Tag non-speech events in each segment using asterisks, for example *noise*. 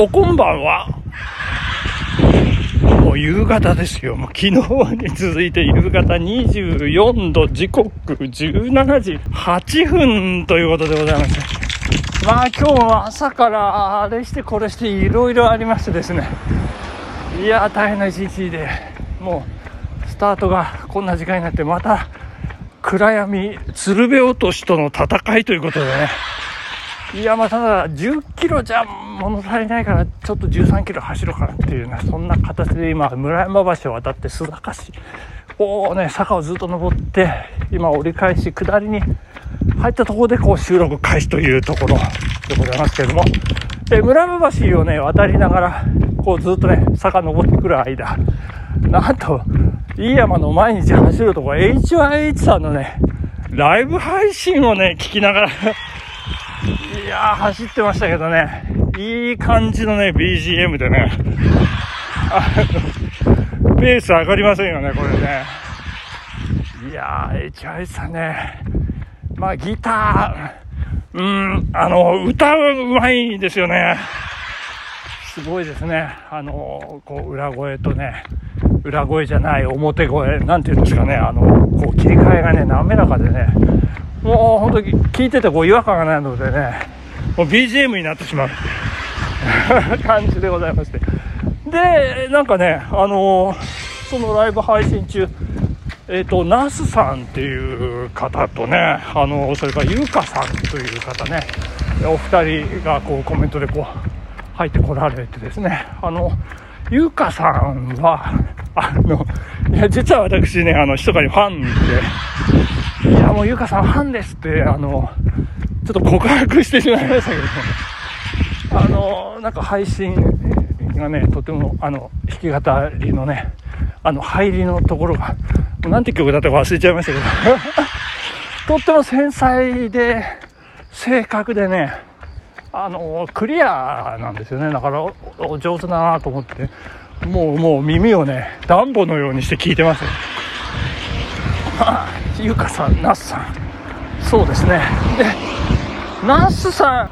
おこんばんは。もう夕方ですよ。もう昨日に続いて夕方24度、時刻17時8分ということでございます。まあ今日は朝からあれしてこれしていろいろありましてですね。いや大変な一日で、もうスタートがこんな時間になってまた暗闇、鶴瓶落としとの戦いということでね。いや、まあ、ただ、10キロじゃ物足りないから、ちょっと13キロ走ろうかなっていうね、そんな形で今、村山橋を渡って須坂市をね、坂をずっと登って、今折り返し、下りに入ったところで、こう収録開始というところ。でございますけれども、え村山橋をね、渡りながら、こうずっとね、坂登ってくる間、なんと、飯山の毎日走るとこ、HYH さんのね、ライブ配信をね、聞きながらやー、走ってましたけどね、いい感じのね、BGM でね、*laughs* あの、ペース上がりませんよね、これね。いやー、HY さんね、まあ、ギター、うん、あの、歌うまいんですよね。すごいですね。あの、こう、裏声とね、裏声じゃない表声、なんていうんですかね、あの、こう、切り替えがね、滑らかでね、もう本当に聞いててこう違和感がないのでね、もう BGM になってしまう *laughs* 感じでございまして。で、なんかね、あの、そのライブ配信中、えっ、ー、と、ナスさんっていう方とね、あの、それからゆうかさんという方ね、お二人がこうコメントでこう入ってこられてですね、あの、ゆうかさんは、あの、いや、実は私ね、あの、密かにファンで、いや、もうゆかさんファンですって、あの、ちょっと告白してしまいましたけど、あの、なんか配信がね、とても、あの、弾き語りのね、あの、入りのところが、なんて曲だったか忘れちゃいましたけど、*laughs* とっても繊細で、正確でね、あの、クリアなんですよね。だから、お上手だなと思って、もう、もう耳をね、ダンボのようにして聞いてます。*laughs* ゆかさん、那須さん。そうですね。で、那須さん、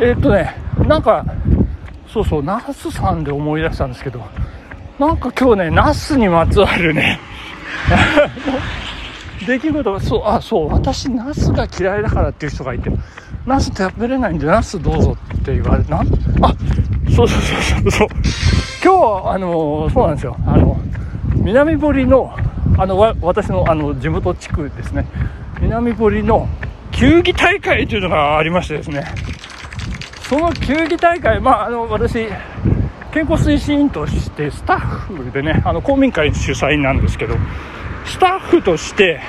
えー、っとね、なんか、そうそう、那須さんで思い出したんですけど、なんか今日ね、那須にまつわるね、*laughs* 出来事が、そう、あ、そう、私、ナスが嫌いだからっていう人がいて、ナス食べれないんで、ナスどうぞって言われて、なんあ、そうそうそうそう、今日、あの、そうなんですよ、あの、南堀の、あの私のあの地元地区ですね。南堀の球技大会というのがありましてですね。その球技大会、まあ、あの私健康推進員としてスタッフでねあの公民会主催なんですけどスタッフとして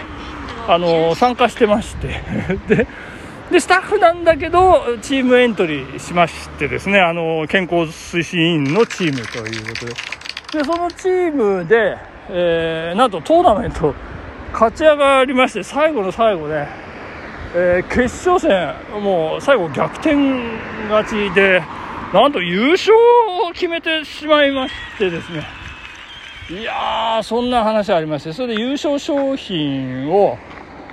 あの参加してまして。*laughs* ででスタッフなんだけどチームエントリーしましてですねあの健康推進員のチームということで。でそのチームでえー、なんとトーナメント勝ち上がりまして最後の最後で、えー、決勝戦もう最後逆転勝ちでなんと優勝を決めてしまいましてですね。いやーそんな話ありましてそれで優勝商品を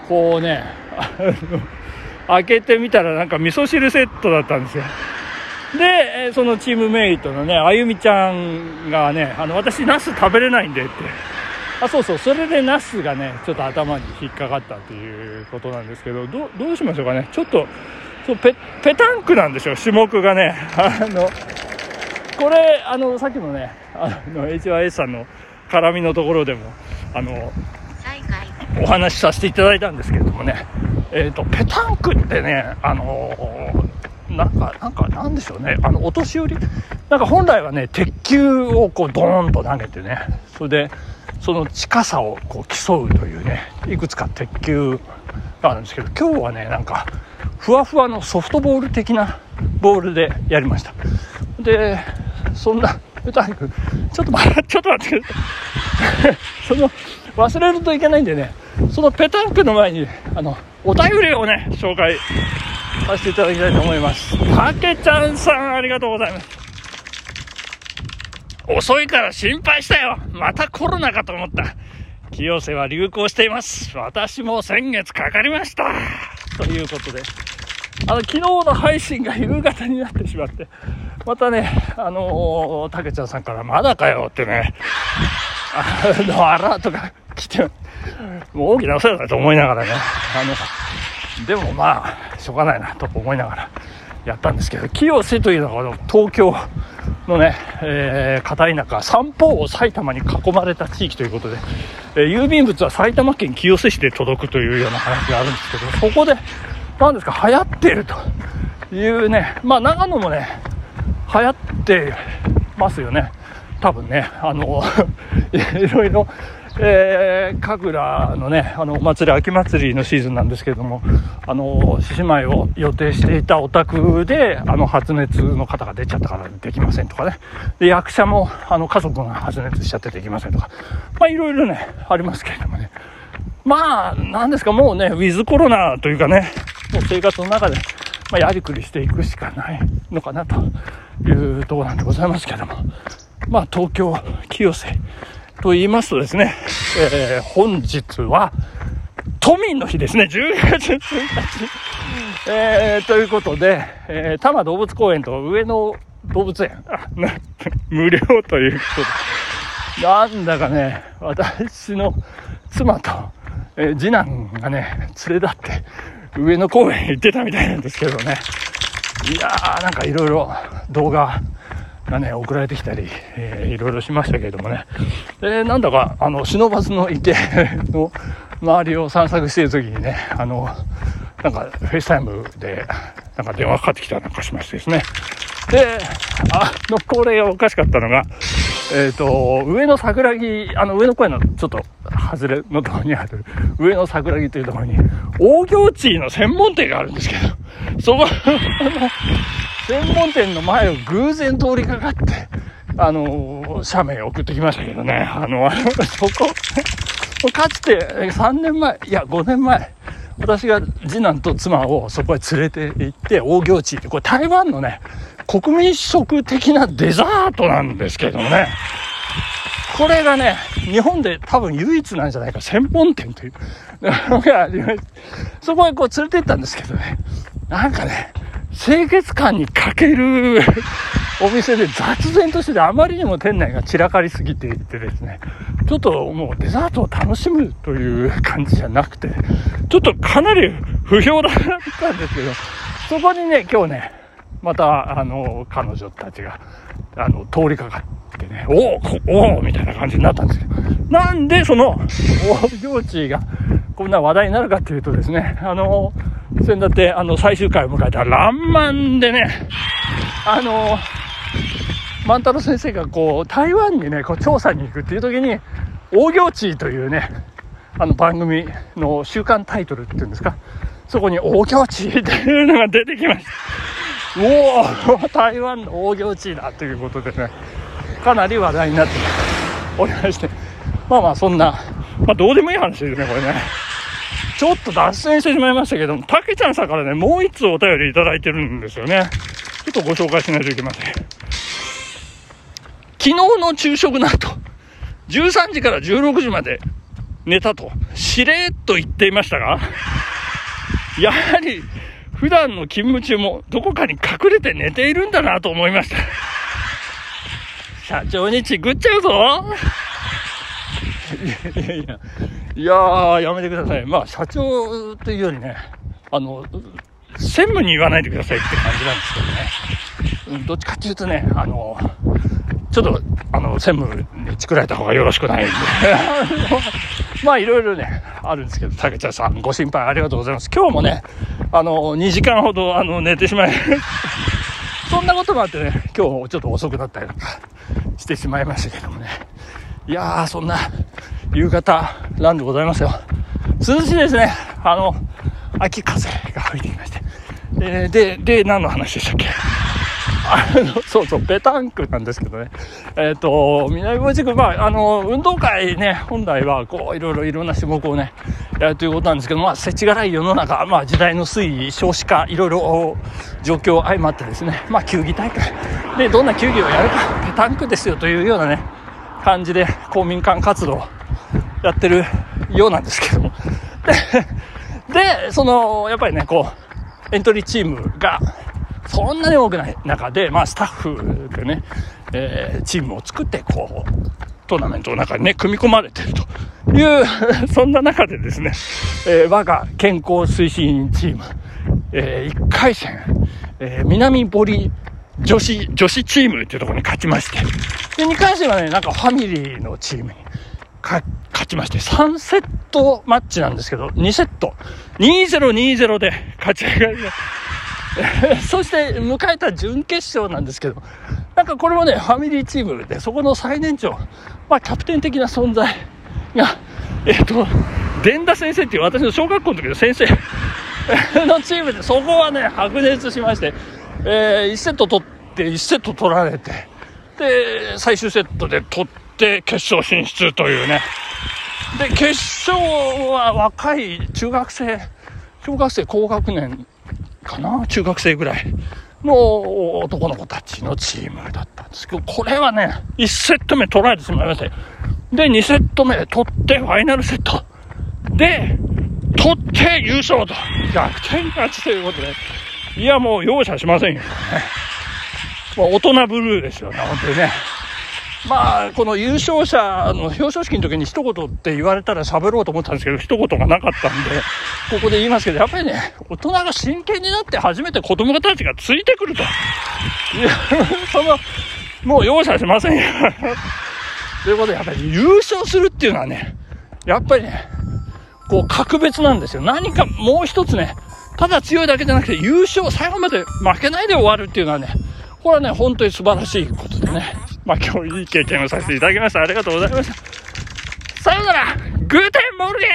こうね開けてみたらなんか味噌汁セットだったんですよ。そのチームメイトのね、あゆみちゃんがね、あの、私、ナス食べれないんでって。あ、そうそう、それでナスがね、ちょっと頭に引っかかったということなんですけど、どどうしましょうかね。ちょっと、そうペペタンクなんでしょう、種目がね。あの、これ、あの、さっきのね、あの、HYS さんの絡みのところでも、あの、お話しさせていただいたんですけれどもね、えっ、ー、と、ペタンクってね、あのなんか、なんか、なんでしょうね。あの、お年寄り？なんか本来はね、鉄球をこう、ドーンと投げてね、それで、その近さをこう競うというね、いくつか鉄球があるんですけど、今日はね、なんか、ふわふわのソフトボール的なボールでやりました。で、そんな、歌にくちょっと待って、ちょっと待って。その、忘れるといけないんでね、そのペタンクの前に、あの、お便りをね、紹介させていただきたいと思います。たけちゃんさん、ありがとうございます。遅いから心配したよ。またコロナかと思った。清瀬は流行しています。私も先月かかりました。ということで、あの、昨日の配信が夕方になってしまって、またね、あのー、たけちゃんさんからまだかよってね、あの、アラートが来て、もう大きなお世話だと思いながらね、あの、でもまあ、しょうがないなと思いながらやったんですけど、清瀬というのは東京のね、えー、片田舎、三方を埼玉に囲まれた地域ということで、えー、郵便物は埼玉県清瀬市で届くというような話があるんですけど、そこで、なんですか、流行ってるというね、まあ長野もね、流行ってますよね。多分ね、あの、*laughs* いろいろ、えー、神楽のね、あの、お祭り、秋祭りのシーズンなんですけれども、あの、獅子舞を予定していたお宅で、あの、発熱の方が出ちゃったからできませんとかね。で、役者も、あの、家族が発熱しちゃってできませんとか。まあ、いろいろね、ありますけれどもね。まあ、なんですか、もうね、ウィズコロナというかね、もう生活の中で、まあ、やりくりしていくしかないのかなというところなんでございますけれども。まあ、東京、清瀬、と言いますとですね、えー、本日は、都民の日ですね、10月1日。えー、ということで、えー、多摩動物公園と上野動物園。あ、無料ということで、なんだかね、私の妻と、えー、次男がね、連れ立って上野公園行ってたみたいなんですけどね、いやー、なんかいろいろ動画、がね、送られてきたり、えー、いろいろしましたけれどもね。で、なんだか、あの、忍ばずの池 *laughs* の周りを散策している時にね、あの、なんか、フェイスタイムで、なんか電話かかってきたなんかしましてですね。で、あの、これがおかしかったのが、えっ、ー、と、上野桜木、あの、上野公園のちょっと外れのところにある、上野桜木というところに、愛玉子の専門店があるんですけど、そこ、専門店の前を偶然通りかかって、あの、写メ送ってきましたけどね、あの、そこ、かつて3年前、いや5年前、私が次男と妻をそこへ連れて行って、大行地って、これ台湾のね、国民食的なデザートなんですけどもね、これがね、日本で多分唯一なんじゃないか、専門店という、そこへこう連れて行ったんですけどね、なんかね、清潔感に欠ける *laughs* お店で雑然としててあまりにも店内が散らかりすぎていてですね、ちょっともうデザートを楽しむという感じじゃなくて、ちょっとかなり不評だったんですけど、そこにね、今日ね、また、あの、彼女たちが、あの、通りかかってね、おおおみたいな感じになったんですけど、なんでその、大行地がこんな話題になるかっていうとですね、あの、先だって、あの、最終回を迎えたらんまんでね、あの、万太郎先生がこう、台湾にね、こう、調査に行くっていう時に、大行地というね、あの番組の週間タイトルっていうんですか、そこに大行地っていうのが出てきました。おお台湾の大行地だということでね、かなり話題になっておりまして、まあまあそんな、まあどうでもいい話ですね、これね。ちょっと脱線してしまいましたけども、たけちゃんさんからね、もう一つお便りいただいてるんですよね。ちょっとご紹介しないといけません。昨日の昼食の後、13時から16時まで寝たと、しれっと言っていましたが、やはり、普段の勤務中もどこかに隠れて寝ているんだなと思いました。社長にチグっちゃうぞいやいやいや、いやー、やめてください。まあ、社長というよりね、あの、専務に言わないでくださいって感じなんですけどね。うん、どっちかっていうとね、あの、ちょっと、あの、専務に作られた方がよろしくないんで。*laughs* まあ、いろいろね、あるんですけど、竹ちゃんさん、ご心配ありがとうございます。今日もね、あの、2時間ほど、あの、寝てしまい、*laughs* そんなこともあってね、今日ちょっと遅くなったりなんかしてしまいましたけどもね。いやー、そんな、夕方なんでございますよ。涼しいですね。あの、秋風が吹いてきまして。えー、で、で、何の話でしたっけ？あの、そうそう、ペタンクなんですけどね。えっ、ー、と、南越地区、まあ、あの、運動会ね、本来は、こう、いろいろいろんな種目をね、やるということなんですけど、まあ、世知辛い世の中、まあ、時代の推移、少子化、いろいろ状況相まってですね、まあ、球技大会。で、どんな球技をやるか、ペタンクですよというようなね、感じで公民館活動やってるようなんですけども。で、で、その、やっぱりね、こう、エントリーチームがそんなに多くない中で、まあ、スタッフがね、えー、チームを作って、こう、トーナメントの中にね、組み込まれてるという *laughs* そんな中でですね、えー、我が健康推進チーム、えー、1回戦、えー、南堀女子、女子チームっていうところに勝ちまして、で、2回戦はね、なんかファミリーのチームに勝ちまして、3セットマッチなんですけど、2セット、2020で勝ち上がりました。*laughs* そして迎えた準決勝なんですけど、なんかこれもね、ファミリーチームで、そこの最年長、まあ、キャプテン的な存在が、えっ、と、伝田先生っていう私の小学校の時の先生 *laughs* のチームで、そこはね、白熱しまして、えー、1セット取って、1セット取られて、で、最終セットで取って決勝進出というね。で、決勝は若い中学生、小学生高学年かな？中学生ぐらいの男の子たちのチームだったんですけど、これはね、1セット目取られてしまいまして。で、2セット目取ってファイナルセット。で、取って優勝と。逆転勝ちということで。いや、もう容赦しませんよ。もう大人ブルーですよね、本当にね。まあ、この優勝者の表彰式の時に一言って言われたら喋ろうと思ったんですけど、一言がなかったんで、ここで言いますけど、やっぱりね、大人が真剣になって初めて子供たちがついてくると。いや、その、もう容赦しませんよ。ということで、やっぱり優勝するっていうのはね、やっぱりね、こう格別なんですよ。何かもう一つね、ただ強いだけじゃなくて優勝、最後まで負けないで終わるっていうのはね、これはね、本当に素晴らしいことでね。まあ今日いい経験をさせていただきました。ありがとうございました。さようなら Guten Morgen